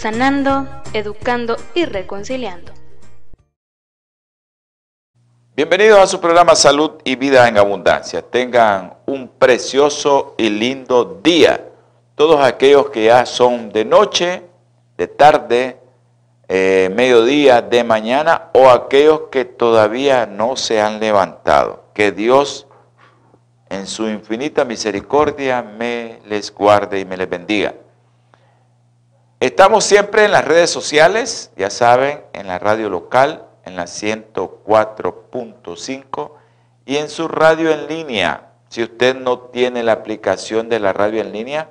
sanando, educando y reconciliando. Bienvenidos a su programa Salud y Vida en Abundancia. Tengan un precioso y lindo día. Todos aquellos que ya son de noche, de tarde, eh, mediodía, de mañana o aquellos que todavía no se han levantado. Que Dios en su infinita misericordia me les guarde y me les bendiga. Estamos siempre en las redes sociales, ya saben, en la radio local, en la 104.5 y en su radio en línea. Si usted no tiene la aplicación de la radio en línea,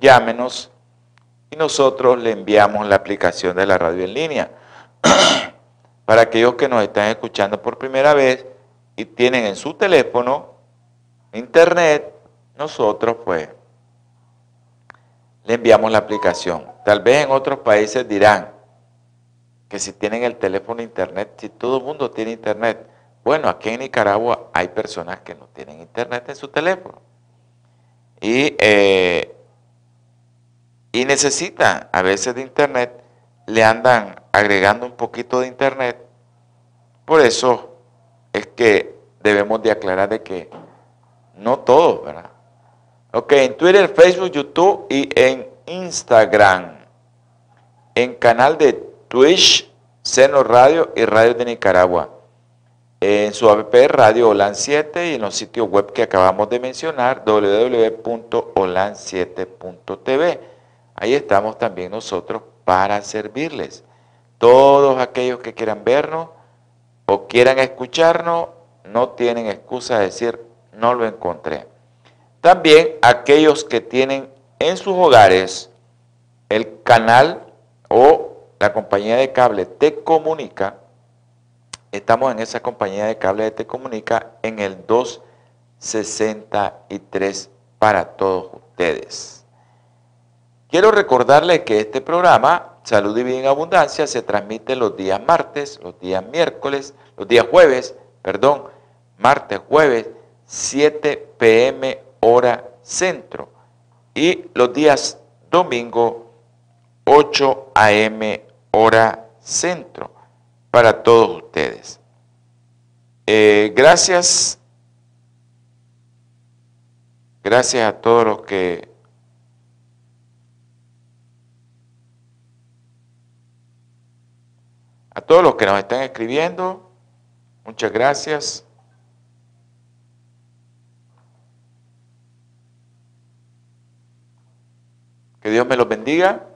llámenos y nosotros le enviamos la aplicación de la radio en línea. Para aquellos que nos están escuchando por primera vez y tienen en su teléfono internet, nosotros pues le enviamos la aplicación. Tal vez en otros países dirán que si tienen el teléfono internet, si todo el mundo tiene internet. Bueno, aquí en Nicaragua hay personas que no tienen internet en su teléfono. Y, eh, y necesitan a veces de internet, le andan agregando un poquito de internet. Por eso es que debemos de aclarar de que no todos, ¿verdad? Ok, en Twitter, Facebook, YouTube y en Instagram. En canal de Twitch, Seno Radio y Radio de Nicaragua. En su app Radio Olan 7 y en los sitios web que acabamos de mencionar, www.olan7.tv. Ahí estamos también nosotros para servirles. Todos aquellos que quieran vernos o quieran escucharnos, no tienen excusa de decir no lo encontré. También aquellos que tienen en sus hogares el canal o la compañía de cable Te Comunica, estamos en esa compañía de cable de Te Comunica en el 263 para todos ustedes. Quiero recordarles que este programa, Salud y Vida en Abundancia, se transmite los días martes, los días miércoles, los días jueves, perdón, martes, jueves, 7 pm hora centro. Y los días domingo, 8 a.m. hora centro, para todos ustedes. Eh, gracias. Gracias a todos los que a todos los que nos están escribiendo. Muchas gracias. Que Dios me los bendiga.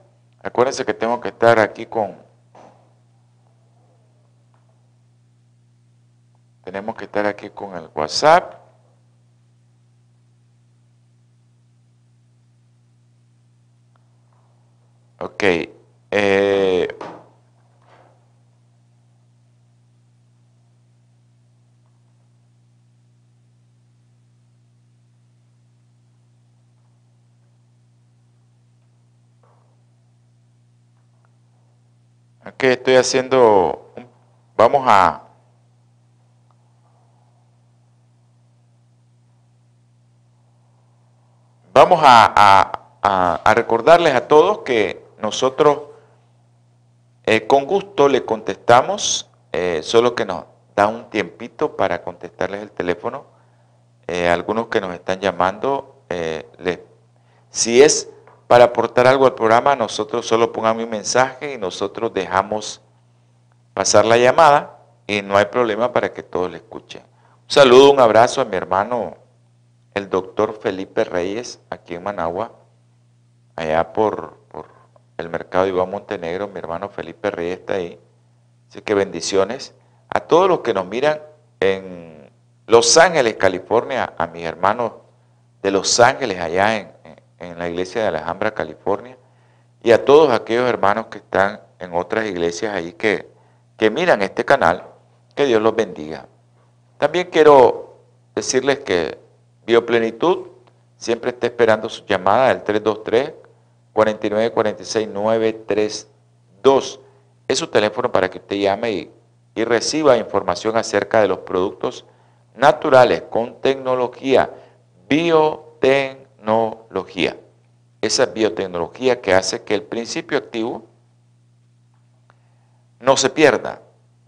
Acuérdense que tengo que estar aquí con... Tenemos que estar aquí con el WhatsApp. Ok. Eh, Aquí estoy haciendo, vamos a, vamos a, recordarles a todos que nosotros eh, con gusto le contestamos, eh, solo que nos da un tiempito para contestarles el teléfono. Eh, algunos que nos están llamando, si es para aportar algo al programa, nosotros solo pongamos un mensaje y nosotros dejamos pasar la llamada y no hay problema para que todos le escuchen. Un saludo, un abrazo a mi hermano, el doctor Felipe Reyes, aquí en Managua, allá por, el mercado de Iván Montenegro, mi hermano Felipe Reyes está ahí. Así que bendiciones a todos los que nos miran en Los Ángeles, California, a mis hermanos de Los Ángeles allá en, en la iglesia de Alhambra, California, y a todos aquellos hermanos que están en otras iglesias ahí que, que miran este canal, que Dios los bendiga. También quiero decirles que Bioplenitud siempre está esperando su llamada al 323 4946 932. Es su teléfono para que usted llame y, y reciba información acerca de los productos naturales con tecnología, biotecnología. Esa biotecnología que hace que el principio activo no se pierda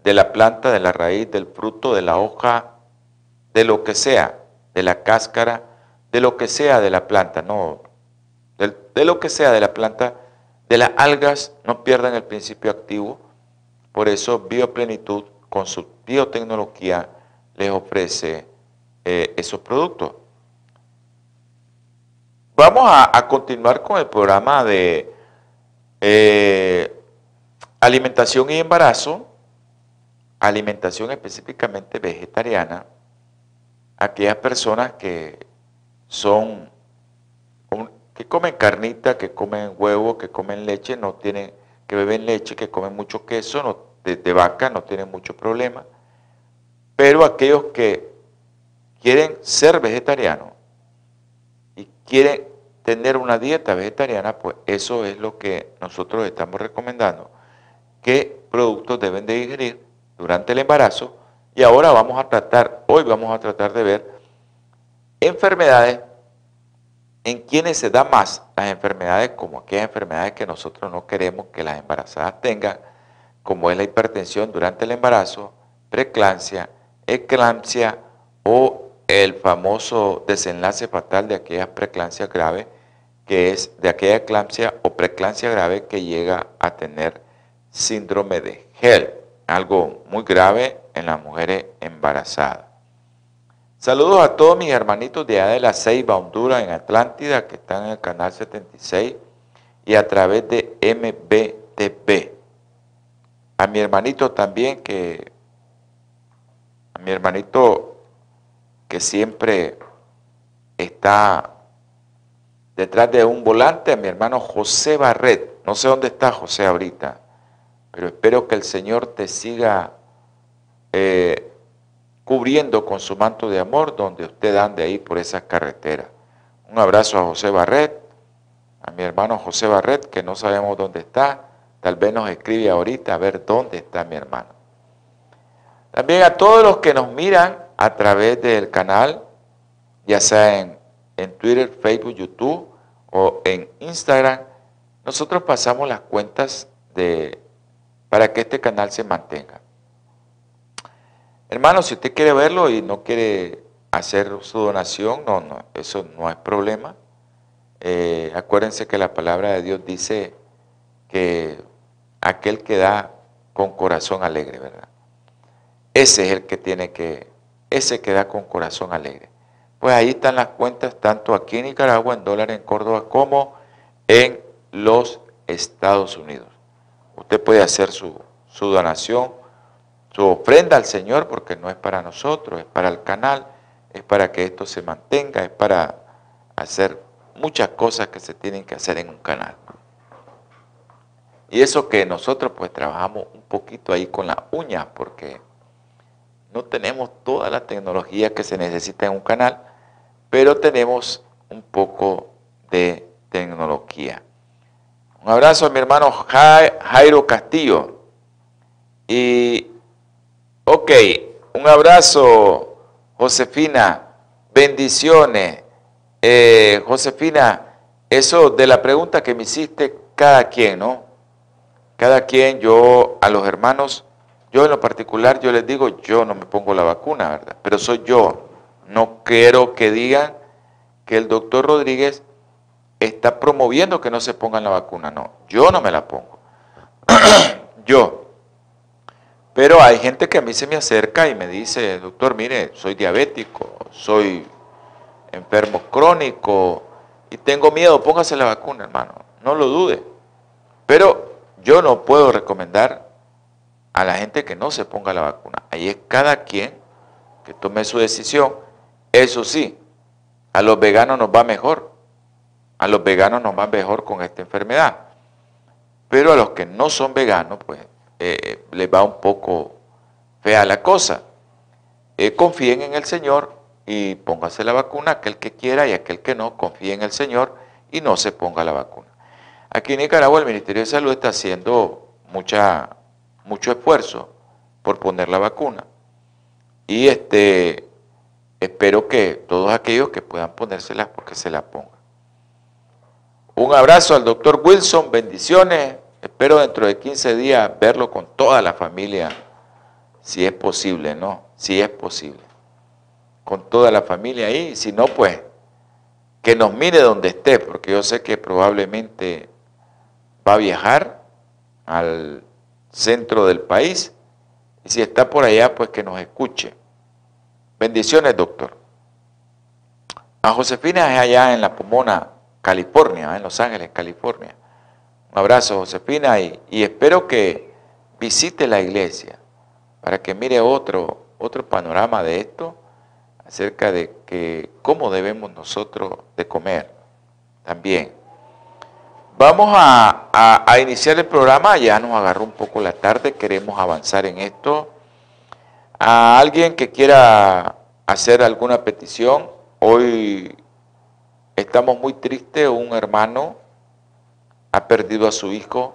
de la planta, de la raíz, del fruto, de la hoja, de lo que sea, de la cáscara, de lo que sea de la planta, no, de, lo que sea de la planta, de las algas, no pierdan el principio activo. Por eso Bioplenitud, con su biotecnología, les ofrece eh, esos productos. Vamos a, continuar con el programa de eh, alimentación y embarazo, alimentación específicamente vegetariana, aquellas personas que son, que comen carnita, que comen huevo, que comen leche, no tienen, que beben leche, que comen mucho queso no, de, vaca, no tienen mucho problema. Pero aquellos que quieren ser vegetarianos y quieren tener una dieta vegetariana, pues eso es lo que nosotros estamos recomendando, qué productos deben de ingerir durante el embarazo. Y ahora vamos a tratar, hoy vamos a tratar de ver enfermedades en quienes se da más las enfermedades como aquellas enfermedades que nosotros no queremos que las embarazadas tengan, como es la hipertensión durante el embarazo, preeclampsia, eclampsia o el famoso desenlace fatal de aquellas preeclampsias graves, que es de aquella eclampsia o preeclampsia grave que llega a tener síndrome de Hell, algo muy grave en las mujeres embarazadas. Saludos a todos mis hermanitos de allá de la Ceiba, Honduras, en Atlántida, que están en el canal 76 y a través de MBTV. A mi hermanito también que, a mi hermanito que siempre está detrás de un volante, a mi hermano José Barret. No sé dónde está José ahorita, pero espero que el Señor te siga eh, cubriendo con su manto de amor donde usted ande ahí por esa carretera. Un abrazo a José Barret, a mi hermano José Barret, que no sabemos dónde está, tal vez nos escribe ahorita a ver dónde está mi hermano. También a todos los que nos miran a través del canal, ya sea en, en Twitter, Facebook, YouTube o en Instagram, nosotros pasamos las cuentas de, para que este canal se mantenga. Hermano, si usted quiere verlo y no quiere hacer su donación, no, no, eso no es problema. Eh, acuérdense que la palabra de Dios dice que aquel que da con corazón alegre, ¿verdad? Ese es el que tiene que, ese que da con corazón alegre. Pues ahí están las cuentas, tanto aquí en Nicaragua, en dólares, en Córdoba, como en los Estados Unidos. Usted puede hacer su, su donación su ofrenda al Señor, porque no es para nosotros, es para el canal, es para que esto se mantenga, es para hacer muchas cosas que se tienen que hacer en un canal. Y eso que nosotros pues trabajamos un poquito ahí con las uñas, porque no tenemos toda la tecnología que se necesita en un canal, pero tenemos un poco de tecnología. Un abrazo a mi hermano Jairo Castillo. Y Ok, un abrazo, Josefina. Bendiciones. Eh, Josefina, eso de la pregunta que me hiciste, cada quien, ¿no? Cada quien, yo a los hermanos, yo en lo particular, yo les digo, yo no me pongo la vacuna, ¿verdad? Pero soy yo. No quiero que digan que el doctor Rodríguez está promoviendo que no se pongan la vacuna. No, yo no me la pongo. yo. Pero hay gente que a mí se me acerca y me dice, doctor, mire, soy diabético, soy enfermo crónico y tengo miedo, póngase la vacuna, hermano, no lo dude. Pero yo no puedo recomendar a la gente que no se ponga la vacuna. Ahí es cada quien que tome su decisión. Eso sí, a los veganos nos va mejor. A los veganos nos va mejor con esta enfermedad. Pero a los que no son veganos, pues eh, les va un poco fea la cosa. Eh, confíen en el Señor y póngase la vacuna, aquel que quiera y aquel que no, confíe en el Señor y no se ponga la vacuna. Aquí en Nicaragua el Ministerio de Salud está haciendo mucha, mucho esfuerzo por poner la vacuna. Y este, espero que todos aquellos que puedan ponérselas, porque se la pongan. Un abrazo al doctor Wilson, bendiciones. Espero dentro de 15 días verlo con toda la familia, si es posible, ¿no? Si es posible. Con toda la familia ahí, si no, pues que nos mire donde esté, porque yo sé que probablemente va a viajar al centro del país y si está por allá, pues que nos escuche. Bendiciones, doctor. A Josefina es allá en La Pomona, California, en Los Ángeles, California. Un abrazo, Josefina, y, y espero que visite la iglesia para que mire otro, otro panorama de esto acerca de que cómo debemos nosotros de comer también. Vamos a, iniciar el programa, ya nos agarró un poco la tarde, queremos avanzar en esto. A alguien que quiera hacer alguna petición, hoy estamos muy tristes, un hermano ha perdido a su hijo,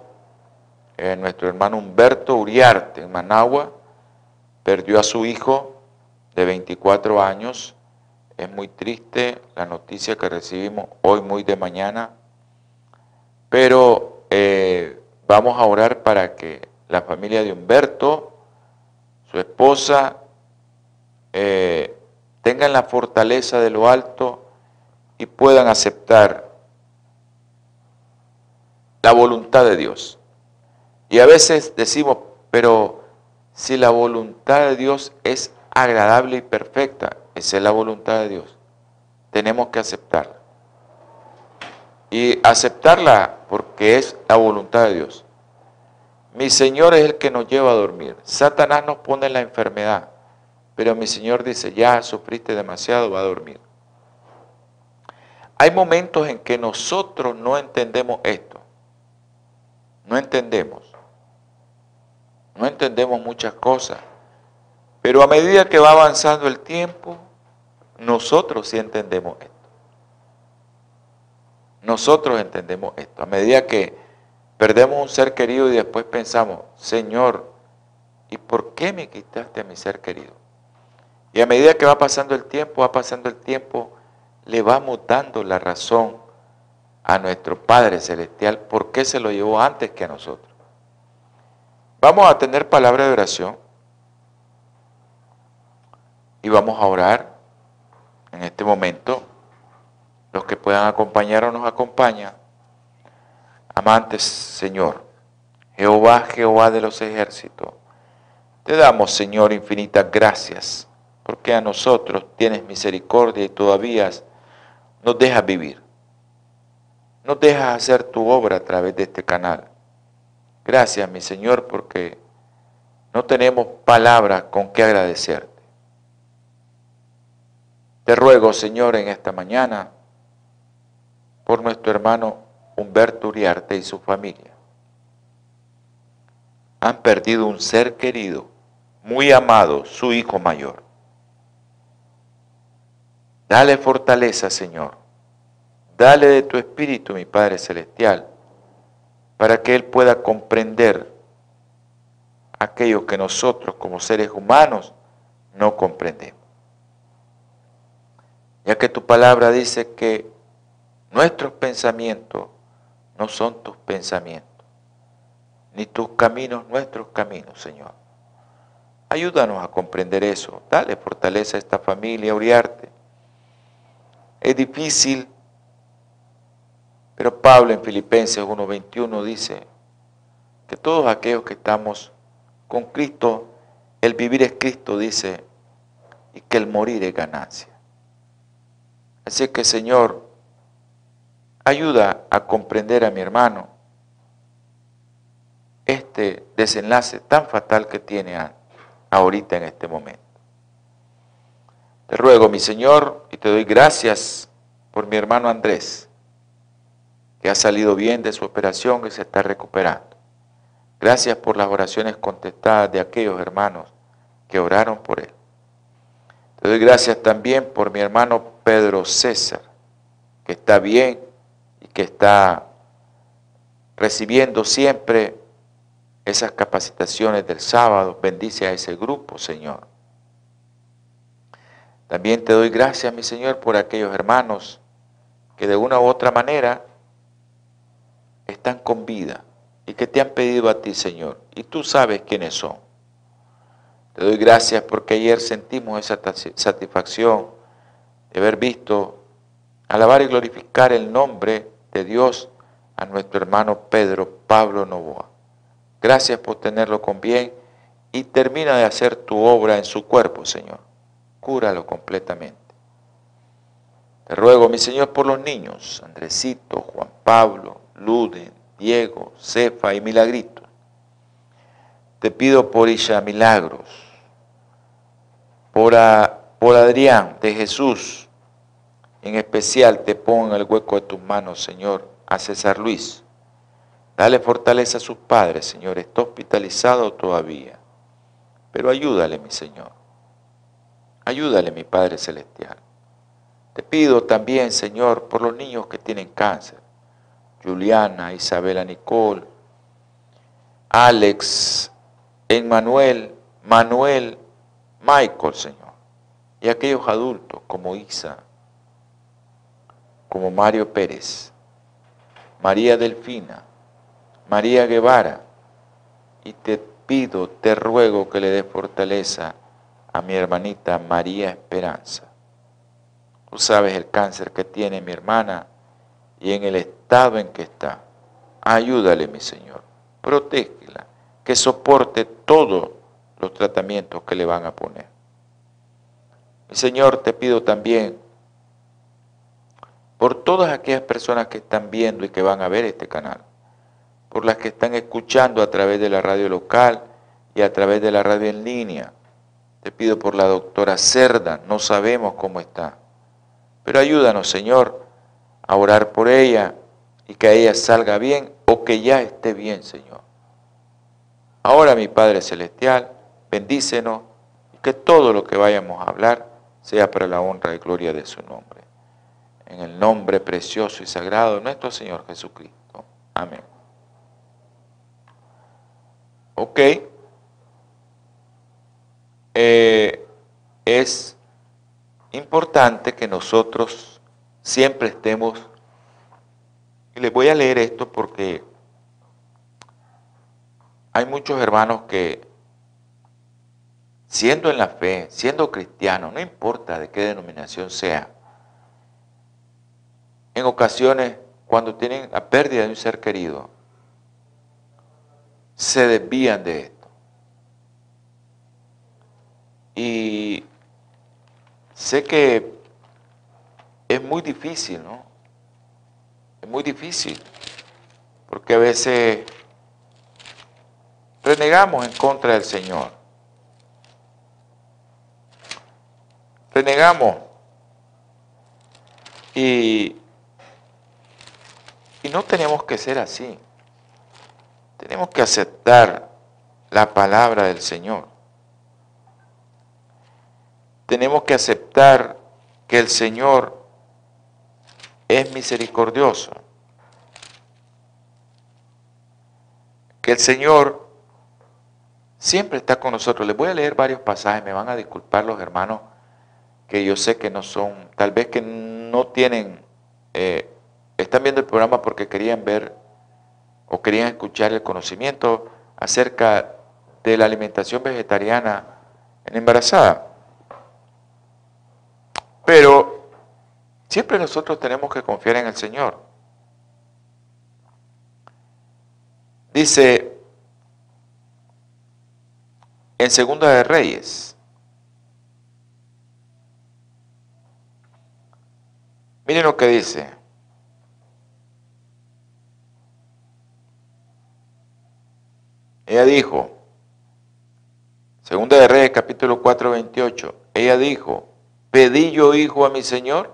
eh, nuestro hermano Humberto Uriarte en Managua, perdió a su hijo de 24 años. Es muy triste la noticia que recibimos hoy muy de mañana, pero eh, vamos a orar para que la familia de Humberto, su esposa, eh, tengan la fortaleza de lo alto y puedan aceptar la voluntad de Dios. Y a veces decimos, pero si la voluntad de Dios es agradable y perfecta. Esa es la voluntad de Dios. Tenemos que aceptarla. Y aceptarla porque es la voluntad de Dios. Mi Señor es el que nos lleva a dormir. Satanás nos pone la enfermedad. Pero mi Señor dice, ya sufriste demasiado, va a dormir. Hay momentos en que nosotros no entendemos esto. No entendemos. No entendemos muchas cosas. Pero a medida que va avanzando el tiempo, nosotros sí entendemos esto. Nosotros entendemos esto. A medida que perdemos un ser querido y después pensamos, Señor, ¿y por qué me quitaste a mi ser querido? Y a medida que va pasando el tiempo, va pasando el tiempo, le vamos dando la razón a nuestro Padre Celestial por qué se lo llevó antes que a nosotros. Vamos a tener palabra de oración y vamos a orar en este momento. Los que puedan acompañar o nos acompañan. Amantes Señor, Jehová, Jehová de los ejércitos, te damos, Señor, infinitas gracias, porque a nosotros tienes misericordia y todavía nos dejas vivir. Nos dejas hacer tu obra a través de este canal. Gracias, mi Señor, porque no tenemos palabras con que agradecerte. Te ruego, Señor, en esta mañana, por nuestro hermano Humberto Uriarte y su familia. Han perdido un ser querido, muy amado, su hijo mayor. Dale fortaleza, Señor. Dale de tu espíritu, mi Padre Celestial, para que Él pueda comprender aquello que nosotros como seres humanos no comprendemos ya que tu palabra dice que nuestros pensamientos no son tus pensamientos, ni tus caminos nuestros caminos, Señor. Ayúdanos a comprender eso. Dale fortaleza a esta familia, Uriarte. Es difícil, pero Pablo en Filipenses 1.21 dice que todos aquellos que estamos con Cristo, el vivir es Cristo, dice, y que el morir es ganancia. Así que Señor, ayuda a comprender a mi hermano este desenlace tan fatal que tiene ahorita en este momento. Te ruego, mi Señor, y te doy gracias por mi hermano Andrés, que ha salido bien de su operación y se está recuperando. Gracias por las oraciones contestadas de aquellos hermanos que oraron por él. Te doy gracias también por mi hermano Pedro César, que está bien y que está recibiendo siempre esas capacitaciones del sábado. Bendice a ese grupo, Señor. También te doy gracias, mi Señor, por aquellos hermanos que de una u otra manera están con vida y que te han pedido a ti, Señor, y tú sabes quiénes son. Te doy gracias porque ayer sentimos esa satisfacción de haber visto alabar y glorificar el nombre de Dios a nuestro hermano Pedro Pablo Novoa. Gracias por tenerlo con bien y termina de hacer tu obra en su cuerpo, Señor. Cúralo completamente. Te ruego, mi Señor, por los niños, Andresito, Juan Pablo, Luden, Diego, Cefa y Milagrito. Te pido por ella milagros, por, por Adrián de Jesús, en especial te pongo en el hueco de tus manos, Señor, a César Luis. Dale fortaleza a sus padres, Señor. Está hospitalizado todavía. Pero ayúdale, mi Señor. Ayúdale, mi Padre Celestial. Te pido también, Señor, por los niños que tienen cáncer. Juliana, Isabela Nicole, Alex, Emmanuel, Manuel, Michael, Señor. Y aquellos adultos como Isa, como Mario Pérez, María Delfina, María Guevara. Y te pido, te ruego que le dé fortaleza a mi hermanita María Esperanza. Tú sabes el cáncer que tiene mi hermana y en el estado en que está. Ayúdale, mi Señor. Protégela, que soporte todos los tratamientos que le van a poner. Mi Señor, te pido también por todas aquellas personas que están viendo y que van a ver este canal, por las que están escuchando a través de la radio local y a través de la radio en línea, te pido por la doctora Cerda, no sabemos cómo está. Pero ayúdanos, Señor, a orar por ella y que ella salga bien o que ya esté bien, Señor. Ahora, mi Padre Celestial, bendícenos y que todo lo que vayamos a hablar sea para la honra y gloria de su nombre. En el nombre precioso y sagrado de nuestro Señor Jesucristo. Amén. Ok. Eh, es importante que nosotros siempre estemos, y les voy a leer esto porque hay muchos hermanos que, siendo en la fe, siendo cristianos, no importa de qué denominación sea, en ocasiones cuando tienen la pérdida de un ser querido, se desvían de esto. Y sé que es muy difícil, ¿no? Es muy difícil, porque a veces renegamos en contra del Señor. Renegamos. Y, y no tenemos que ser así. Tenemos que aceptar la palabra del Señor tenemos que aceptar que el Señor es misericordioso. Que el Señor siempre está con nosotros. Les voy a leer varios pasajes, me van a disculpar los hermanos que yo sé que no son, tal vez que no tienen, eh, están viendo el programa porque querían ver o querían escuchar el conocimiento acerca de la alimentación vegetariana en embarazada. Pero siempre nosotros tenemos que confiar en el Señor. Dice en Segunda de Reyes, miren lo que dice. Ella dijo, Segunda de Reyes capítulo 4, 28, ella dijo, ¿Pedí yo hijo a mi Señor?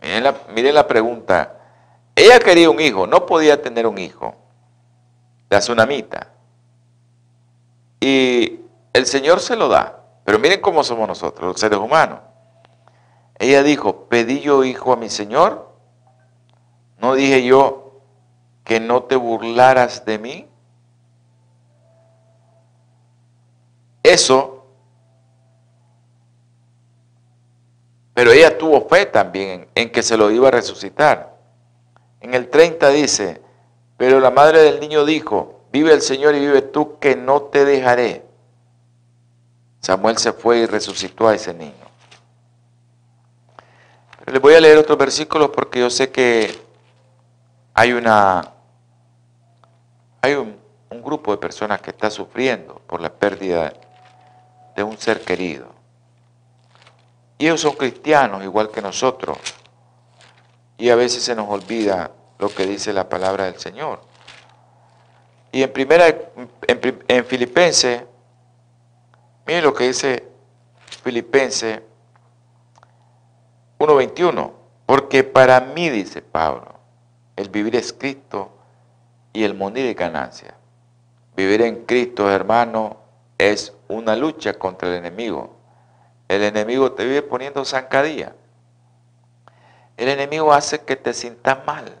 Miren la, la pregunta. Ella quería un hijo, no podía tener un hijo. La tsunamita. Y el Señor se lo da. Pero miren cómo somos nosotros, los seres humanos. Ella dijo, pedí yo hijo a mi Señor. No dije yo que no te burlaras de mí. Eso, pero ella tuvo fe también en, que se lo iba a resucitar. En el 30 dice, pero la madre del niño dijo, vive el Señor y vive tú que no te dejaré. Samuel se fue y resucitó a ese niño. les voy a leer otros versículos porque yo sé que hay una hay un, un grupo de personas que está sufriendo por la pérdida de un ser querido. Y ellos son cristianos igual que nosotros. Y a veces se nos olvida lo que dice la palabra del Señor. Y en primera, en, en Filipenses, miren lo que dice Filipenses 1.21. Porque para mí, dice Pablo, el vivir es Cristo y el morir es ganancia. Vivir en Cristo, hermano, es una lucha contra el enemigo. El enemigo te vive poniendo zancadilla. El enemigo hace que te sientas mal.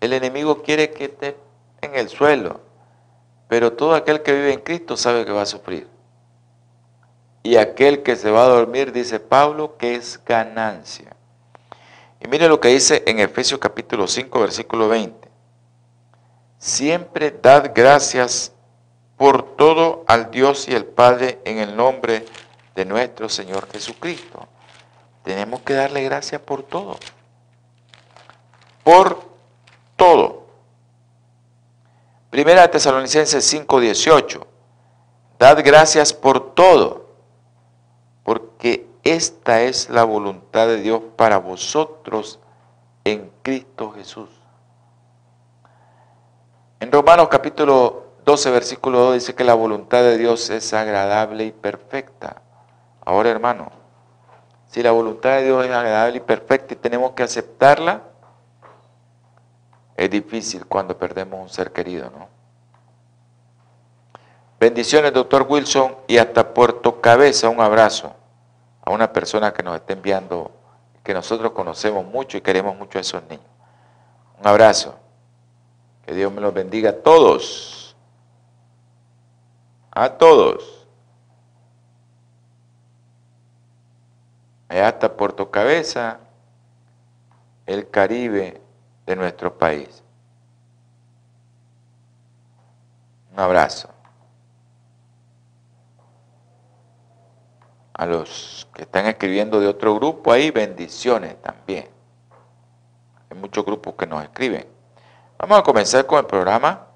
El enemigo quiere que estés en el suelo. Pero todo aquel que vive en Cristo sabe que va a sufrir. Y aquel que se va a dormir, dice Pablo, que es ganancia. Y mire lo que dice en Efesios capítulo 5, versículo 20. Siempre dad gracias por todo al Dios y el Padre en el nombre de nuestro Señor Jesucristo. Tenemos que darle gracias por todo. Por todo. Primera Tesalonicenses 5:18. Dad gracias por todo, porque esta es la voluntad de Dios para vosotros en Cristo Jesús. En Romanos capítulo 12, versículo 2 dice que la voluntad de Dios es agradable y perfecta. Ahora, hermano, si la voluntad de Dios es agradable y perfecta y tenemos que aceptarla, es difícil cuando perdemos un ser querido, ¿no? Bendiciones, doctor Wilson, y hasta Puerto Cabeza, un abrazo a una persona que nos está enviando, que nosotros conocemos mucho y queremos mucho a esos niños. Un abrazo. Que Dios me los bendiga a todos a todos. Allá hasta Puerto Cabeza, el Caribe de nuestro país. Un abrazo. A los que están escribiendo de otro grupo ahí, bendiciones también. Hay muchos grupos que nos escriben. Vamos a comenzar con el programa.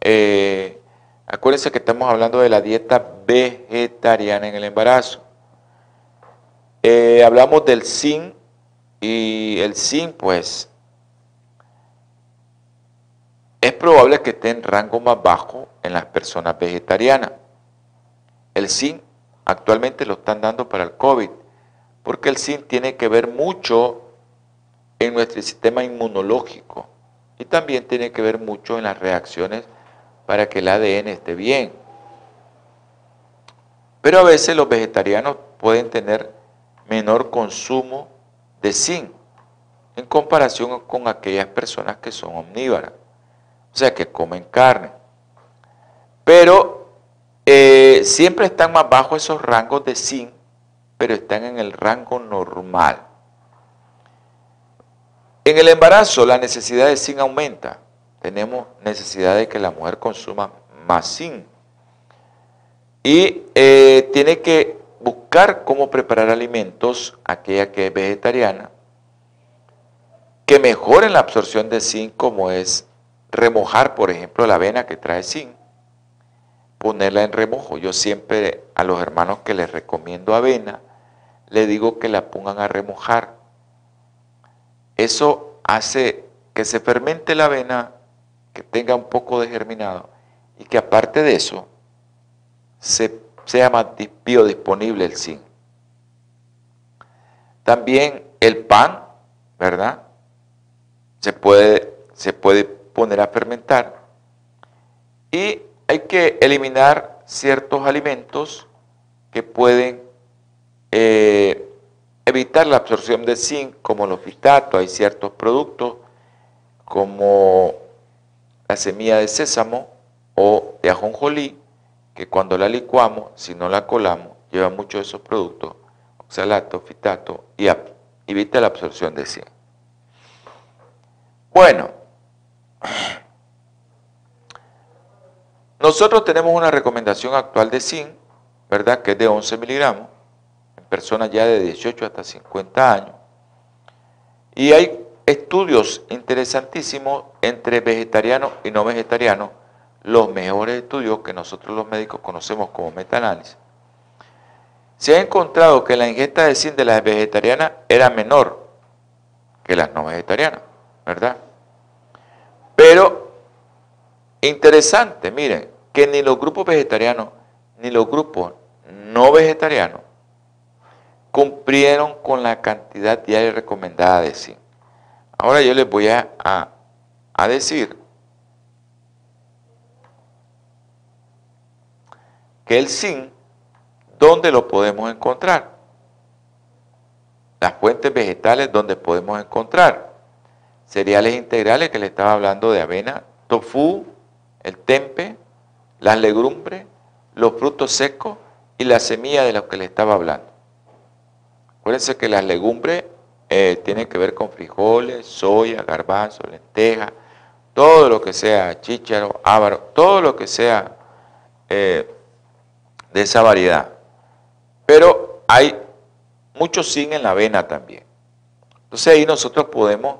Eh, Acuérdense que estamos hablando de la dieta vegetariana en el embarazo. Eh, hablamos del zinc y el zinc pues es probable que esté en rango más bajo en las personas vegetarianas. El zinc actualmente lo están dando para el COVID, porque el zinc tiene que ver mucho en nuestro sistema inmunológico y también tiene que ver mucho en las reacciones para que el ADN esté bien. Pero a veces los vegetarianos pueden tener menor consumo de zinc en comparación con aquellas personas que son omnívoras, o sea, que comen carne. Pero eh, siempre están más bajo esos rangos de zinc, pero están en el rango normal. En el embarazo la necesidad de zinc aumenta tenemos necesidad de que la mujer consuma más zinc. Y eh, tiene que buscar cómo preparar alimentos, aquella que es vegetariana, que mejoren la absorción de zinc, como es remojar, por ejemplo, la avena que trae zinc, ponerla en remojo. Yo siempre a los hermanos que les recomiendo avena, le digo que la pongan a remojar. Eso hace que se fermente la avena que tenga un poco de germinado y que aparte de eso se, sea más biodisponible el zinc. También el pan, ¿verdad? se puede, se puede poner a fermentar y hay que eliminar ciertos alimentos que pueden eh, evitar la absorción de zinc, como los fitatos, hay ciertos productos como la semilla de sésamo o de ajonjolí, que cuando la licuamos, si no la colamos, lleva muchos de esos productos, oxalato, fitato, y evita la absorción de zinc. Bueno, nosotros tenemos una recomendación actual de zinc, ¿verdad? Que es de 11 miligramos, en personas ya de 18 hasta 50 años. Y hay estudios interesantísimos entre vegetarianos y no vegetarianos, los mejores estudios que nosotros los médicos conocemos como metaanálisis. Se ha encontrado que la ingesta de zinc de las vegetarianas era menor que las no vegetarianas, ¿verdad? Pero interesante, miren, que ni los grupos vegetarianos ni los grupos no vegetarianos cumplieron con la cantidad diaria recomendada de zinc. Ahora yo les voy a, a, decir que el zinc, ¿dónde lo podemos encontrar? Las fuentes vegetales, ¿dónde podemos encontrar? Cereales integrales, que le estaba hablando de avena, tofu, el tempe, las legumbres, los frutos secos y la semilla de los que le estaba hablando. Acuérdense que las legumbres eh, tiene que ver con frijoles, soya, garbanzo, lenteja, todo lo que sea chícharo, ávaro, todo lo que sea eh, de esa variedad. Pero hay mucho zinc en la avena también. Entonces ahí nosotros podemos,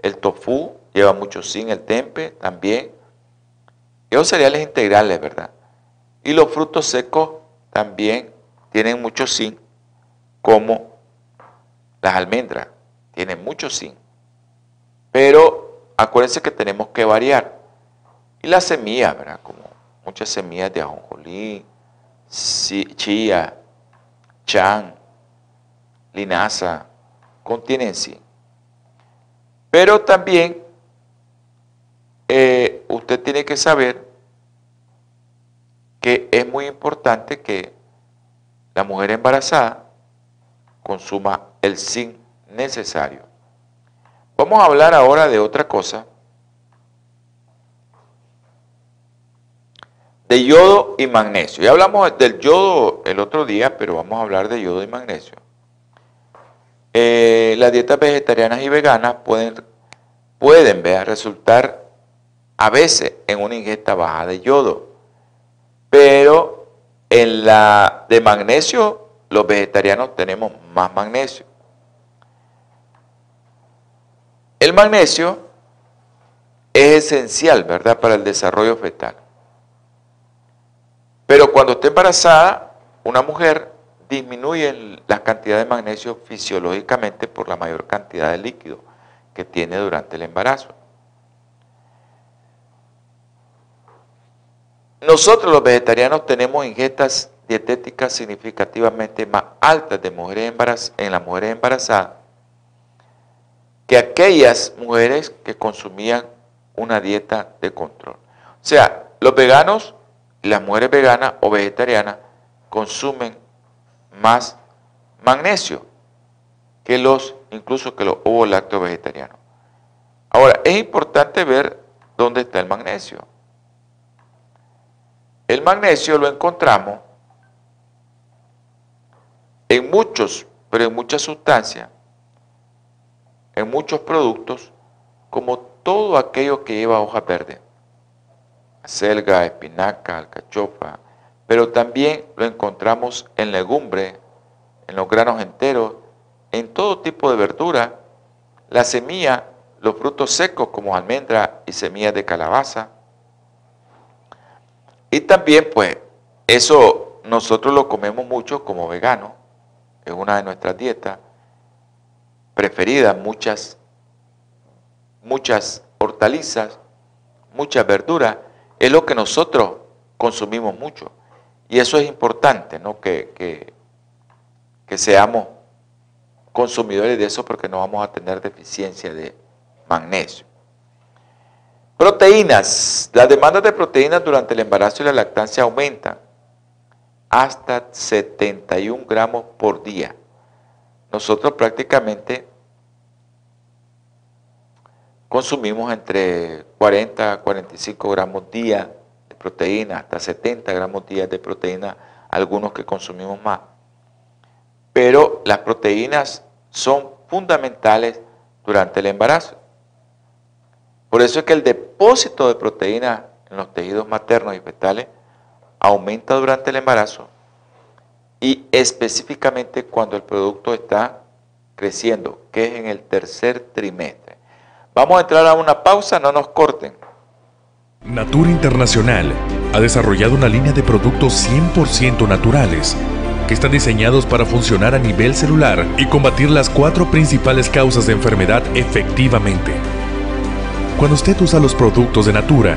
el tofu lleva mucho zinc, el tempe también. Esos cereales integrales, ¿verdad? Y los frutos secos también tienen mucho zinc, como las almendras tienen mucho zinc, pero acuérdense que tenemos que variar. Y las semillas, ¿verdad? Como muchas semillas de ajonjolí, chía, chan, linaza, contienen zinc. Pero también eh, usted tiene que saber que es muy importante que la mujer embarazada consuma el zinc necesario. Vamos a hablar ahora de otra cosa. De yodo y magnesio. Ya hablamos del yodo el otro día, pero vamos a hablar de yodo y magnesio. Eh, las dietas vegetarianas y veganas pueden, pueden resultar a veces en una ingesta baja de yodo, pero en la de magnesio los vegetarianos tenemos más magnesio. El magnesio es esencial, ¿verdad?, para el desarrollo fetal. Pero cuando está embarazada, una mujer disminuye la cantidad de magnesio fisiológicamente por la mayor cantidad de líquido que tiene durante el embarazo. Nosotros los vegetarianos tenemos ingestas dietéticas significativamente más altas de mujeres en las mujeres embarazadas que aquellas mujeres que consumían una dieta de control. O sea, los veganos, las mujeres veganas o vegetarianas consumen más magnesio que los, incluso que los ovo lácteos vegetarianos. Ahora, es importante ver dónde está el magnesio. El magnesio lo encontramos en muchos, pero en muchas sustancias, en muchos productos, como todo aquello que lleva hoja verde. Selga, espinaca, alcachofa, pero también lo encontramos en legumbre, en los granos enteros, en todo tipo de verdura, la semilla, los frutos secos como almendra y semillas de calabaza. Y también pues eso nosotros lo comemos mucho como veganos es una de nuestras dietas preferidas, muchas, muchas hortalizas, muchas verduras, es lo que nosotros consumimos mucho. Y eso es importante, ¿no? Que, que, que seamos consumidores de eso porque no vamos a tener deficiencia de magnesio. Proteínas. Las demandas de proteínas durante el embarazo y la lactancia aumentan hasta 71 gramos por día. Nosotros prácticamente consumimos entre 40 a 45 gramos día de proteína, hasta 70 gramos día de proteína, algunos que consumimos más. Pero las proteínas son fundamentales durante el embarazo. Por eso es que el depósito de proteínas en los tejidos maternos y fetales aumenta durante el embarazo y específicamente cuando el producto está creciendo, que es en el tercer trimestre. Vamos a entrar a una pausa, no nos corten. Natura Internacional ha desarrollado una línea de productos 100% naturales que están diseñados para funcionar a nivel celular y combatir las cuatro principales causas de enfermedad efectivamente. Cuando usted usa los productos de Natura,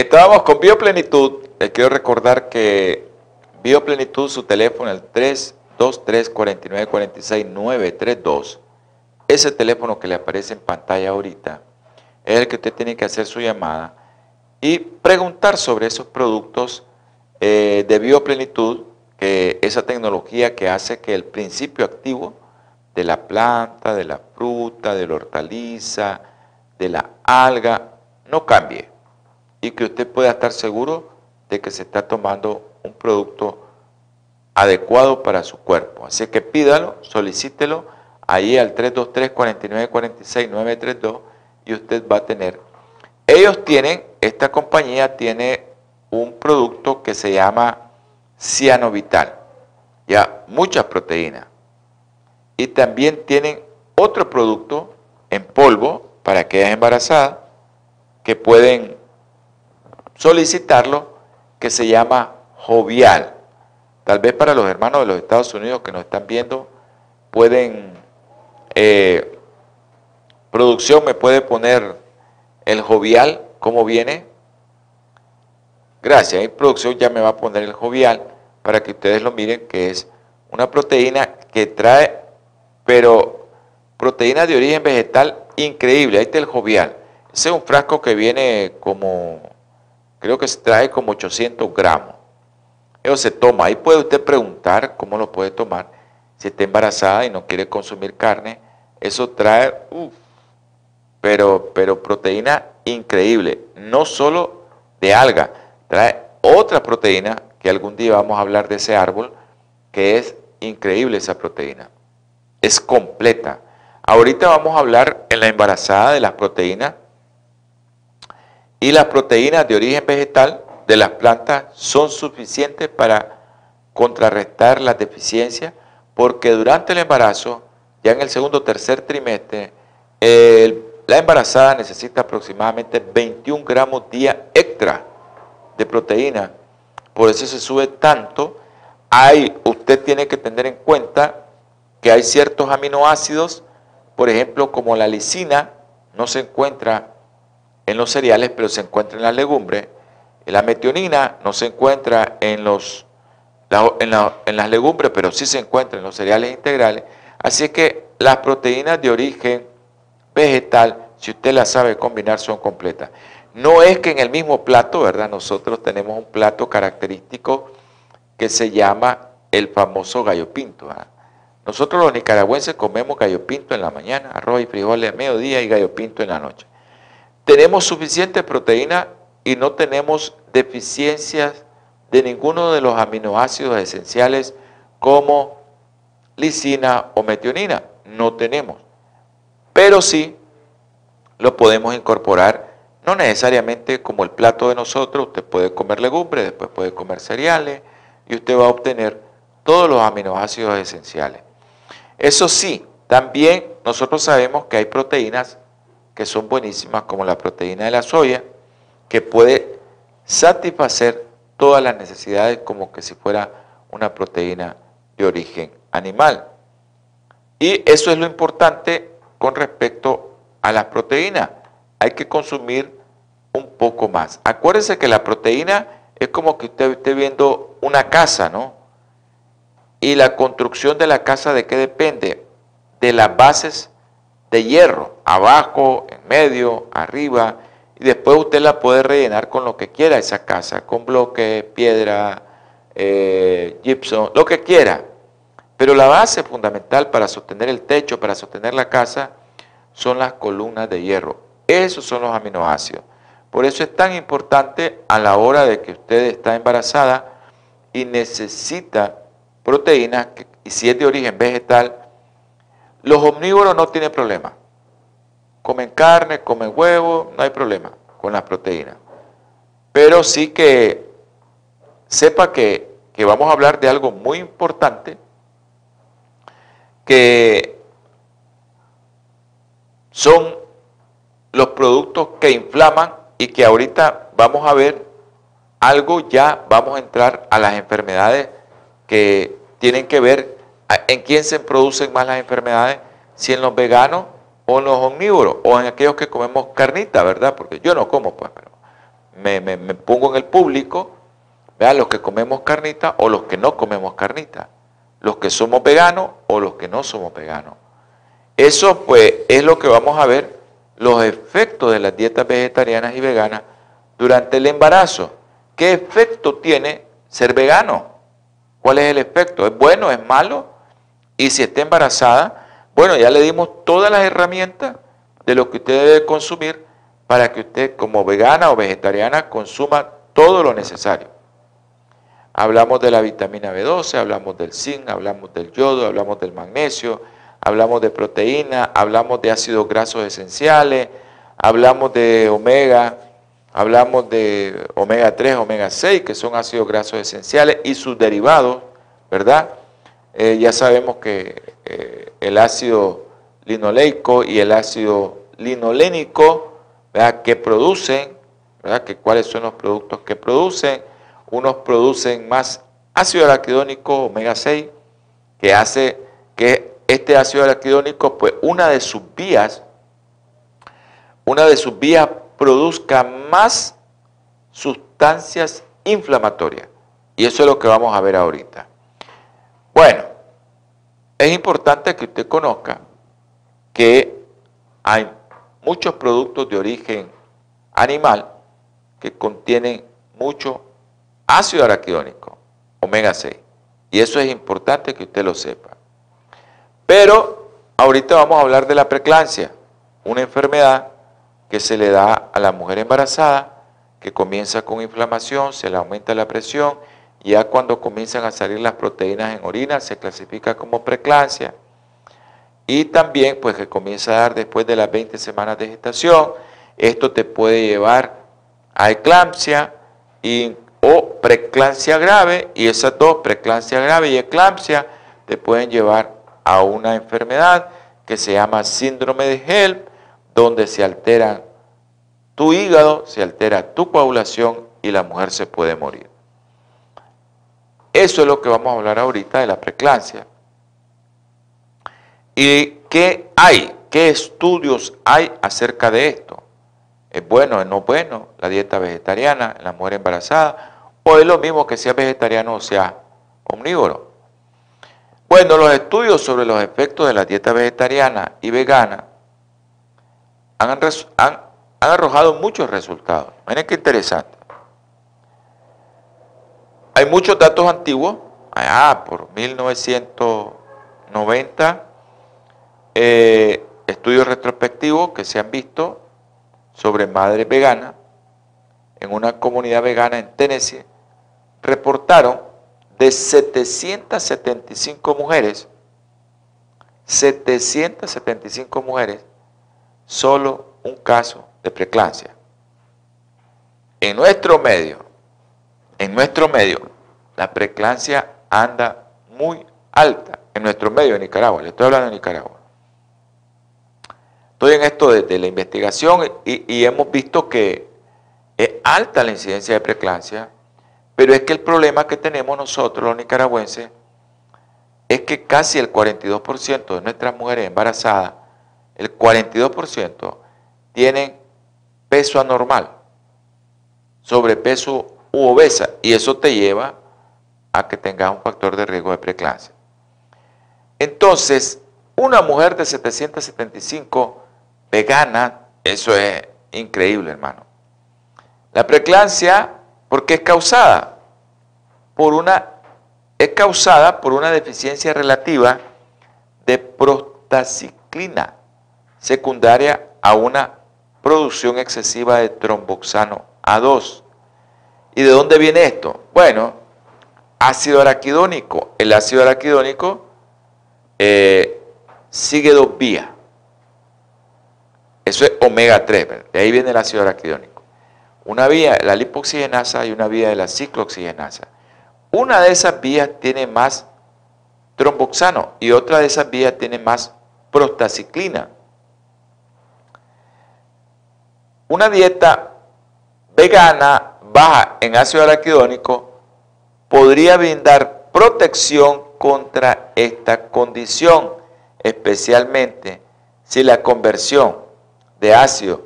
estábamos con Bioplenitud. Les quiero recordar que Bioplenitud, su teléfono, el 323 4946 932 ese teléfono que le aparece en pantalla ahorita, es el que usted tiene que hacer su llamada y preguntar sobre esos productos eh, de bioplenitud, que esa tecnología que hace que el principio activo de la planta, de la fruta, de la hortaliza, de la alga, no cambie y que usted pueda estar seguro de que se está tomando un producto adecuado para su cuerpo. Así que pídalo, solicítelo ahí al 323-4946-932 y usted va a tener. Ellos tienen, esta compañía tiene un producto que se llama Cianovital, ya muchas proteínas. Y también tienen otro producto en polvo para aquellas embarazadas que pueden solicitarlo que se llama Jovial. Tal vez para los hermanos de los Estados Unidos que nos están viendo pueden, eh, producción me puede poner el Jovial, ¿cómo viene? Gracias, y producción ya me va a poner el Jovial para que ustedes lo miren, que es una proteína que trae, pero proteína de origen vegetal increíble. Ahí está el Jovial. Ese es un frasco que viene como creo que se trae como 800 gramos. Eso se toma. Ahí puede usted preguntar cómo lo puede tomar. Si está embarazada y no quiere consumir carne, eso trae, pero, pero proteína increíble. No solo de alga, trae otra proteína que algún día vamos a hablar de ese árbol, que es increíble esa proteína. Es completa. Ahorita vamos a hablar en la embarazada de las proteínas y las proteínas de origen vegetal de las plantas son suficientes para contrarrestar las deficiencias porque durante el embarazo, ya en el segundo o tercer trimestre, la embarazada necesita aproximadamente 21 gramos día extra de proteína. Por eso se sube tanto. Hay, usted tiene que tener en cuenta que hay ciertos aminoácidos, por ejemplo, como la lisina, no se encuentra en los cereales, pero se encuentra en las legumbres. La metionina no se encuentra en, los, en, las legumbres, pero sí se encuentra en los cereales integrales. Así es que las proteínas de origen vegetal, si usted las sabe combinar, son completas. No es que en el mismo plato, ¿verdad? Nosotros tenemos un plato característico que se llama el famoso gallo pinto. Nosotros los nicaragüenses comemos gallo pinto en la mañana, arroz y frijoles a mediodía y gallo pinto en la noche tenemos suficiente proteína y no tenemos deficiencias de ninguno de los aminoácidos esenciales como lisina o metionina. No tenemos. Pero sí lo podemos incorporar, no necesariamente como el plato de nosotros. Usted puede comer legumbres, después puede comer cereales y usted va a obtener todos los aminoácidos esenciales. Eso sí, también nosotros sabemos que hay proteínas que son buenísimas, como la proteína de la soya, que puede satisfacer todas las necesidades como que si fuera una proteína de origen animal. Y eso es lo importante con respecto a las proteínas. Hay que consumir un poco más. Acuérdense que la proteína es como que usted esté viendo una casa, ¿no? Y la construcción de la casa de qué depende? De las bases de hierro, abajo, en medio, arriba, y después usted la puede rellenar con lo que quiera esa casa, con bloques, piedra, eh, gypsum, lo que quiera. Pero la base fundamental para sostener el techo, para sostener la casa, son las columnas de hierro. Esos son los aminoácidos. Por eso es tan importante a la hora de que usted está embarazada y necesita proteínas, y si es de origen vegetal, los omnívoros no tienen problema. Comen carne, comen huevo, no hay problema con las proteínas. Pero sí que sepa que, que vamos a hablar de algo muy importante, que son los productos que inflaman y que ahorita vamos a ver algo, ya vamos a entrar a las enfermedades que tienen que ver en quién se producen más las enfermedades, si en los veganos o en los omnívoros, o en aquellos que comemos carnita, ¿verdad? Porque yo no como, pues, pero me, me pongo en el público, vean, los que comemos carnita o los que no comemos carnita, los que somos veganos o los que no somos veganos. Eso, pues, es lo que vamos a ver los efectos de las dietas vegetarianas y veganas durante el embarazo. ¿Qué efecto tiene ser vegano? ¿Cuál es el efecto? ¿Es bueno? ¿Es malo? Y si está embarazada, bueno, ya le dimos todas las herramientas de lo que usted debe consumir para que usted como vegana o vegetariana consuma todo lo necesario. Hablamos de la vitamina B12, hablamos del zinc, hablamos del yodo, hablamos del magnesio, hablamos de proteína, hablamos de ácidos grasos esenciales, hablamos de omega, hablamos de omega 3, omega 6, que son ácidos grasos esenciales y sus derivados, ¿verdad? Eh, ya sabemos que eh, el ácido linoleico y el ácido linolénico, ¿verdad? Que producen, ¿verdad? Que cuáles son los productos que producen. Unos producen más ácido araquidónico, omega 6, que hace que este ácido araquidónico, pues una de sus vías, una de sus vías produzca más sustancias inflamatorias. Y eso es lo que vamos a ver ahorita. Bueno, es importante que usted conozca que hay muchos productos de origen animal que contienen mucho ácido araquidónico, omega 6. Y eso es importante que usted lo sepa. Pero ahorita vamos a hablar de la preclancia, una enfermedad que se le da a la mujer embarazada, que comienza con inflamación, se le aumenta la presión, ya cuando comienzan a salir las proteínas en orina se clasifica como preclancia. Y también pues que comienza a dar después de las 20 semanas de gestación, esto te puede llevar a eclampsia o preclancia grave, y esas dos, preclancia grave y eclampsia, te pueden llevar a una enfermedad que se llama síndrome de HELP, donde se altera tu hígado, se altera tu coagulación y la mujer se puede morir. Eso es lo que vamos a hablar ahorita de la preclancia. ¿Y qué hay? ¿Qué estudios hay acerca de esto? ¿Es bueno, es no bueno la dieta vegetariana en la mujer embarazada? ¿O es lo mismo que sea vegetariano o sea omnívoro? Bueno, los estudios sobre los efectos de la dieta vegetariana y vegana han, arrojado muchos resultados. Miren qué interesante. Hay muchos datos antiguos, allá por 1990, eh, estudios retrospectivos que se han visto sobre madres veganas en una comunidad vegana en Tennessee, reportaron de 775 mujeres, 775 mujeres, solo un caso de preclancia. En nuestro medio, en nuestro medio, la preclancia anda muy alta, en nuestro medio de Nicaragua, le estoy hablando de Nicaragua. estoy en esto de, la investigación y, hemos visto que es alta la incidencia de preeclampsia, pero es que el problema que tenemos nosotros, los nicaragüenses, es que casi el 42% de nuestras mujeres embarazadas, el 42% tienen peso anormal, sobrepeso u obesa, y eso te lleva a que tengas un factor de riesgo de preeclampsia. Entonces, una mujer de 775 vegana, eso es increíble, hermano. La preeclampsia, ¿por qué es causada? Por una, es causada por una deficiencia relativa de prostaciclina, secundaria a una producción excesiva de tromboxano A2. ¿Y de dónde viene esto? Bueno, ácido araquidónico. El ácido araquidónico eh, sigue dos vías. Eso es omega 3, de ahí viene el ácido araquidónico. Una vía, la lipoxigenasa y una vía de la ciclooxigenasa. Una de esas vías tiene más tromboxano y otra de esas vías tiene más prostaciclina. Una dieta vegana baja en ácido araquidónico podría brindar protección contra esta condición, especialmente si la conversión de ácido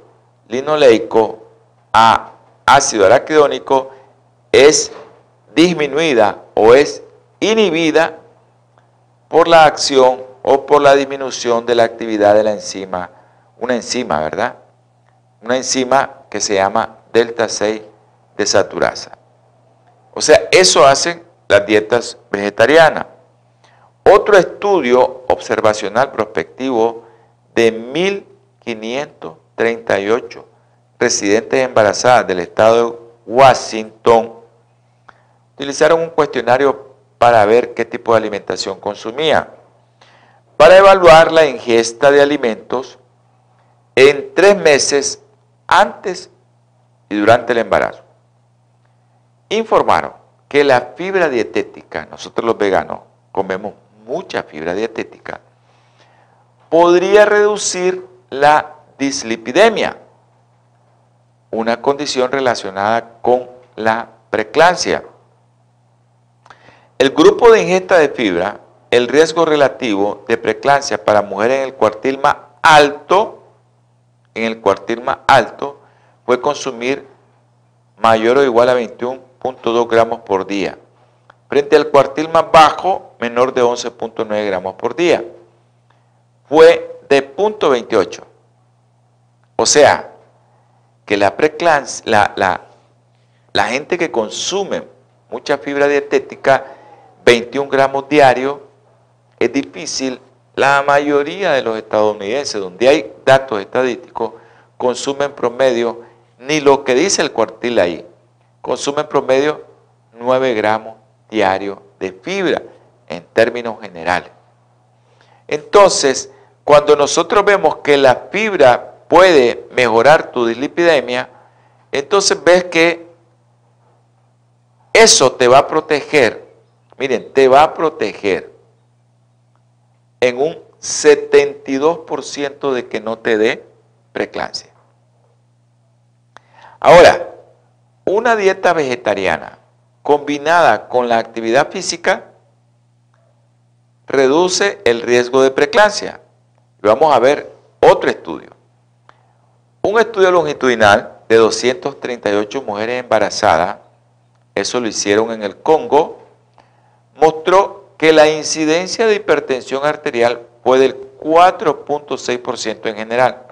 linoleico a ácido araquidónico es disminuida o es inhibida por la acción o por la disminución de la actividad de la enzima, una enzima, ¿verdad? Una enzima que se llama delta 6 desaturasa. O sea, eso hacen las dietas vegetarianas. Otro estudio observacional prospectivo de 1538 residentes embarazadas del estado de Washington utilizaron un cuestionario para ver qué tipo de alimentación consumía, para evaluar la ingesta de alimentos en tres meses antes y durante el embarazo. Informaron que la fibra dietética, nosotros los veganos comemos mucha fibra dietética, podría reducir la dislipidemia, una condición relacionada con la preeclampsia. El grupo de ingesta de fibra, el riesgo relativo de preeclampsia para mujeres en el cuartil más alto, en el cuartil más alto, fue consumir mayor o igual a 21.2 gramos por día frente al cuartil más bajo, menor de 11.9 gramos por día. Fue de 0.28. O sea, que la, la, la, la gente que consume mucha fibra dietética, 21 gramos diarios, es difícil. La mayoría de los estadounidenses, donde hay datos estadísticos, consumen promedio, ni lo que dice el cuartil ahí, consumen promedio 9 gramos diario de fibra en términos generales. Entonces, cuando nosotros vemos que la fibra puede mejorar tu dislipidemia, entonces ves que eso te va a proteger, miren, te va a proteger en un 72% de que no te dé preeclampsia. Ahora, una dieta vegetariana combinada con la actividad física reduce el riesgo de preeclampsia. Vamos a ver otro estudio. Un estudio longitudinal de 238 mujeres embarazadas, eso lo hicieron en el Congo, mostró que la incidencia de hipertensión arterial fue del 4.6% en general,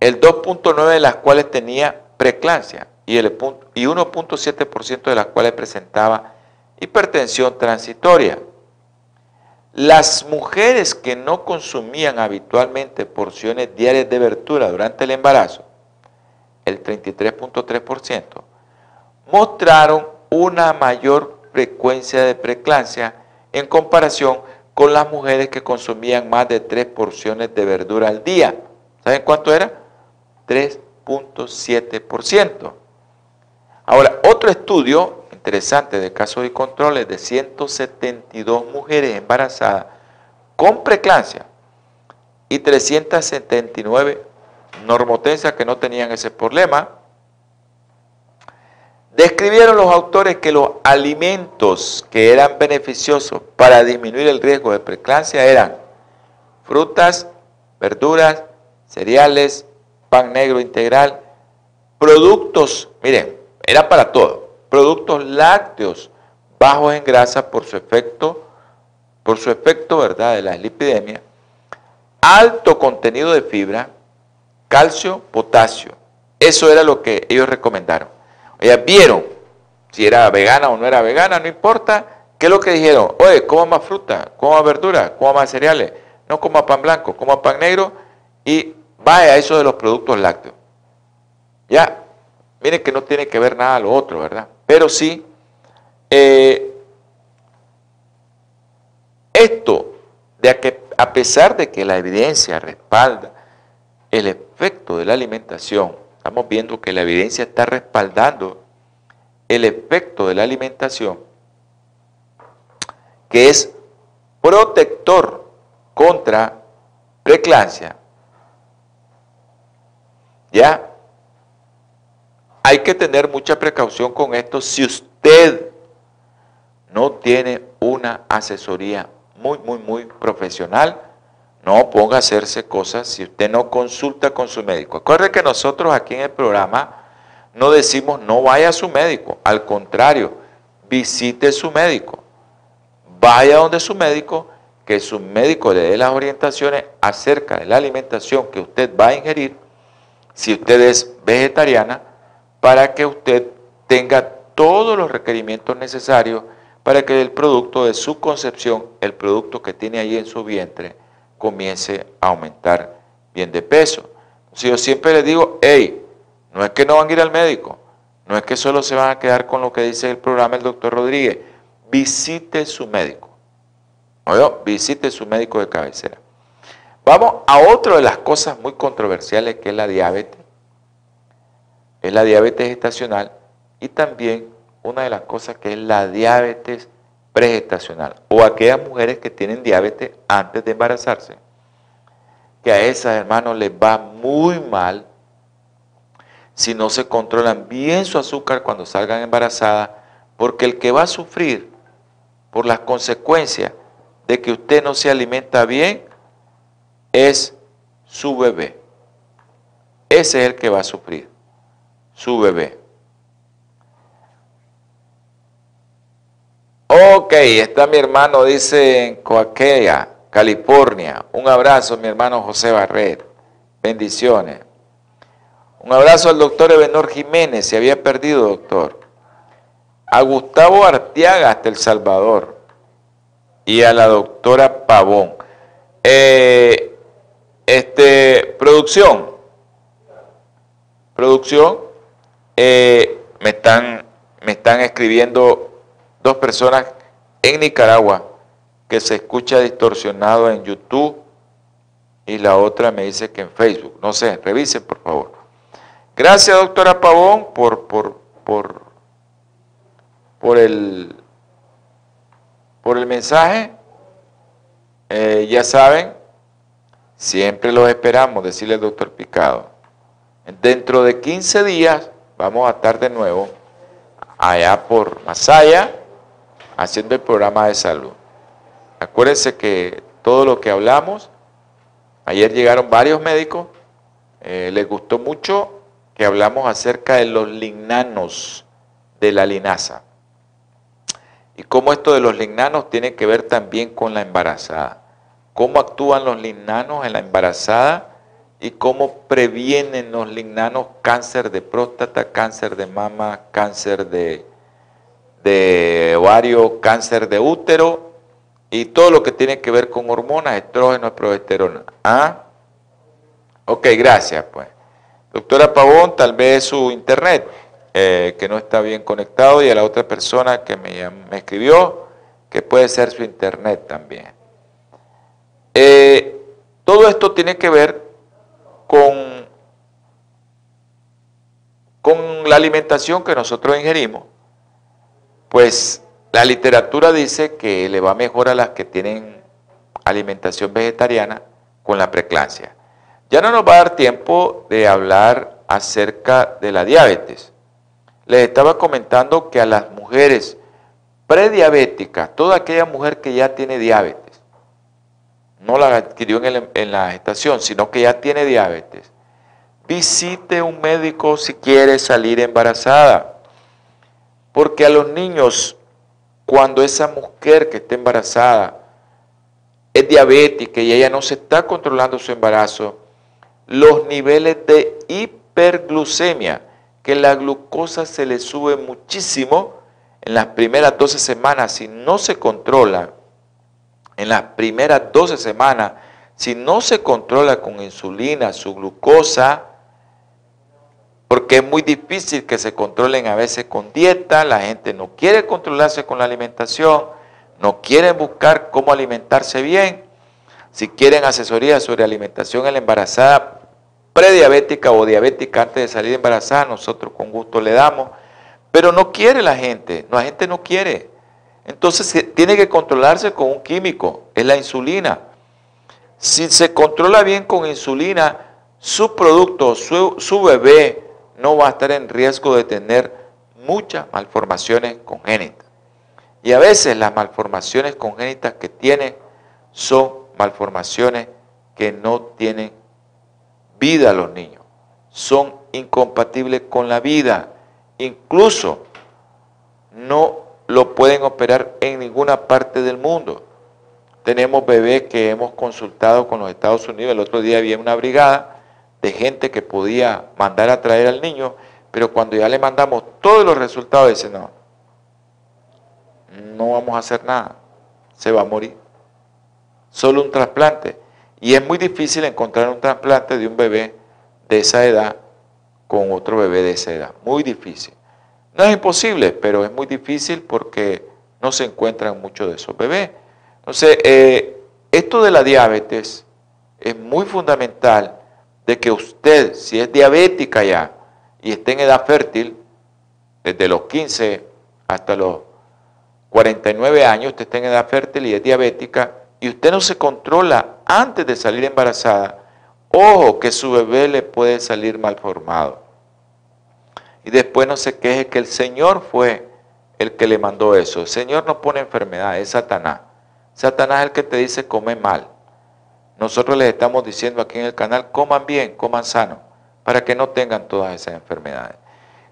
el 2.9% de las cuales tenía preeclampsia y, y 1.7% de las cuales presentaba hipertensión transitoria. Las mujeres que no consumían habitualmente porciones diarias de verdura durante el embarazo, el 33.3%, mostraron una mayor frecuencia de preeclampsia en comparación con las mujeres que consumían más de tres porciones de verdura al día. ¿Saben cuánto era? 3.7%. Ahora, otro estudio interesante de casos y controles de 172 mujeres embarazadas con preeclampsia y 379 normotensas que no tenían ese problema. Describieron los autores que los alimentos que eran beneficiosos para disminuir el riesgo de preeclampsia eran frutas, verduras, cereales, pan negro integral, productos, miren, era para todo, productos lácteos bajos en grasa por su efecto, por su efecto, ¿verdad?, de la lipidemia, alto contenido de fibra, calcio, potasio. Eso era lo que ellos recomendaron. Oye, vieron si era vegana o no era vegana, no importa. ¿Qué es lo que dijeron? Oye, coma más fruta, coma más verdura, coma más cereales, no coma pan blanco, coma pan negro y vaya eso de los productos lácteos. Ya, miren que no tiene que ver nada a lo otro, ¿verdad? Pero sí, eh, esto de que a pesar de que la evidencia respalda el efecto de la alimentación, estamos viendo que la evidencia está respaldando el efecto de la alimentación, que es protector contra preeclampsia, ya hay que tener mucha precaución con esto si usted no tiene una asesoría muy, muy, muy profesional. No ponga a hacerse cosas si usted no consulta con su médico. Acuerde que nosotros aquí en el programa no decimos no vaya a su médico. Al contrario, visite su médico. Vaya donde su médico, que su médico le dé las orientaciones acerca de la alimentación que usted va a ingerir, si usted es vegetariana, para que usted tenga todos los requerimientos necesarios para que el producto de su concepción, el producto que tiene ahí en su vientre, comience a aumentar bien de peso. Si yo siempre le digo, hey, no es que no van a ir al médico, no es que solo se van a quedar con lo que dice el programa el doctor Rodríguez, visite su médico. ¿Oye? Visite su médico de cabecera. Vamos a otra de las cosas muy controversiales que es la diabetes. Es la diabetes gestacional y también una de las cosas que es la diabetes pregestacional o aquellas mujeres que tienen diabetes antes de embarazarse, que a esas hermanos les va muy mal si no se controlan bien su azúcar cuando salgan embarazadas, porque el que va a sufrir por las consecuencias de que usted no se alimenta bien es su bebé. Ese es el que va a sufrir, su bebé. Ok, está mi hermano, dice en Coaquea, California. Un abrazo, mi hermano José Barret. Bendiciones. Un abrazo al doctor Ebenor Jiménez, se había perdido, doctor. A Gustavo Arteaga hasta El Salvador. Y a la doctora Pavón. Eh, este, producción. Producción. Eh, me, están, me están escribiendo dos personas en Nicaragua que se escucha distorsionado en YouTube y la otra me dice que en Facebook. No sé, revisen por favor. Gracias, doctora Pavón, por, por, por, por, el, por el mensaje. Eh, ya saben, siempre los esperamos, decirle al doctor Picado. Dentro de 15 días vamos a estar de nuevo allá por Masaya haciendo el programa de salud. Acuérdense que todo lo que hablamos, ayer llegaron varios médicos, eh, les gustó mucho que hablamos acerca de los lignanos de la linaza. Y cómo esto de los lignanos tiene que ver también con la embarazada. Cómo actúan los lignanos en la embarazada y cómo previenen los lignanos cáncer de próstata, cáncer de mama, cáncer de ovario, cáncer de útero y todo lo que tiene que ver con hormonas, estrógeno, progesterona. ¿Ah? Ok, gracias pues. Doctora Pavón, tal vez su internet, eh, que no está bien conectado, y a la otra persona que me escribió, que puede ser su internet también. Eh, todo esto tiene que ver con, con la alimentación que nosotros ingerimos pues la literatura dice que le va mejor a las que tienen alimentación vegetariana con la preeclampsia. Ya no nos va a dar tiempo de hablar acerca de la diabetes. Les estaba comentando que a las mujeres prediabéticas, toda aquella mujer que ya tiene diabetes, no la adquirió en, la gestación, sino que ya tiene diabetes, visite un médico si quiere salir embarazada. Porque a los niños, cuando esa mujer que está embarazada es diabética y ella no se está controlando su embarazo, los niveles de hiperglucemia, que la glucosa se le sube muchísimo en las primeras 12 semanas, si no se controla, en las primeras 12 semanas, si no se controla con insulina su glucosa, porque es muy difícil que se controlen a veces con dieta, la gente no quiere controlarse con la alimentación, no quieren buscar cómo alimentarse bien. Si quieren asesoría sobre alimentación en la embarazada prediabética o diabética antes de salir embarazada, nosotros con gusto le damos. Pero no quiere la gente, la gente no quiere. Entonces tiene que controlarse con un químico, es la insulina. Si se controla bien con insulina, su producto, su, bebé, no va a estar en riesgo de tener muchas malformaciones congénitas. Y a veces las malformaciones congénitas que tiene son malformaciones que no tienen vida los niños. Son incompatibles con la vida. Incluso no lo pueden operar en ninguna parte del mundo. Tenemos bebés que hemos consultado con los Estados Unidos. El otro día había una brigada de gente que podía mandar a traer al niño, pero cuando ya le mandamos todos los resultados, dice, no, no vamos a hacer nada, se va a morir. Solo un trasplante. Y es muy difícil encontrar un trasplante de un bebé de esa edad con otro bebé de esa edad. Muy difícil. No es imposible, pero es muy difícil porque no se encuentran muchos de esos bebés. Entonces, eh, esto de la diabetes es muy fundamental de que usted, si es diabética ya y está en edad fértil, desde los 15 hasta los 49 años, usted está en edad fértil y es diabética, y usted no se controla antes de salir embarazada, ojo que su bebé le puede salir mal formado. Y después no se queje que el Señor fue el que le mandó eso. El Señor no pone enfermedad, es Satanás. Satanás es el que te dice come mal. Nosotros les estamos diciendo aquí en el canal, coman bien, coman sano, para que no tengan todas esas enfermedades.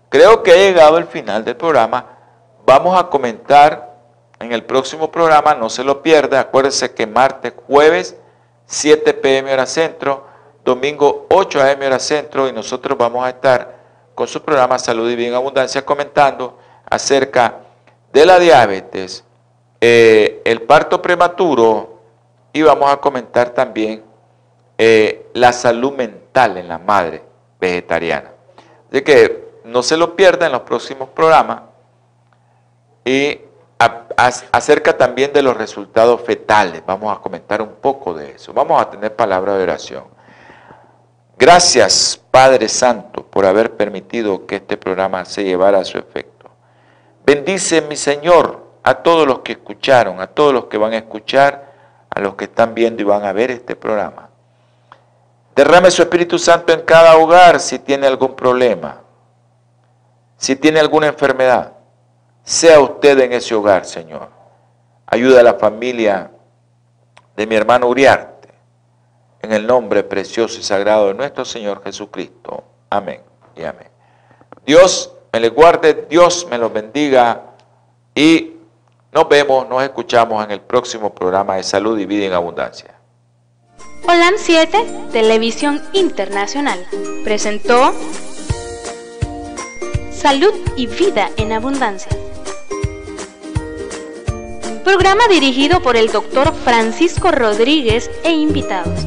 Creo que ha llegado el final del programa. Vamos a comentar en el próximo programa, no se lo pierda. Acuérdense que martes, jueves, 7 pm hora centro, domingo 8 am hora centro, y nosotros vamos a estar con su programa Salud y Bien Abundancia comentando acerca de la diabetes, eh, el parto prematuro, y vamos a comentar también eh, la salud mental en la madre vegetariana. Así que no se lo pierda en los próximos programas. Y acerca también de los resultados fetales. Vamos a comentar un poco de eso. Vamos a tener palabra de oración. Gracias, Padre Santo, por haber permitido que este programa se llevara a su efecto. Bendice, mi Señor, a todos los que escucharon, a todos los que van a escuchar a los que están viendo y van a ver este programa. Derrame su Espíritu Santo en cada hogar si tiene algún problema, si tiene alguna enfermedad. Sea usted en ese hogar, Señor. Ayuda a la familia de mi hermano Uriarte, en el nombre precioso y sagrado de nuestro Señor Jesucristo. Amén y amén. Dios me le guarde, Dios me los bendiga y nos vemos, nos escuchamos en el próximo programa de Salud y Vida en Abundancia. Holan 7, Televisión Internacional, presentó Salud y Vida en Abundancia. Programa dirigido por el doctor Francisco Rodríguez e invitados.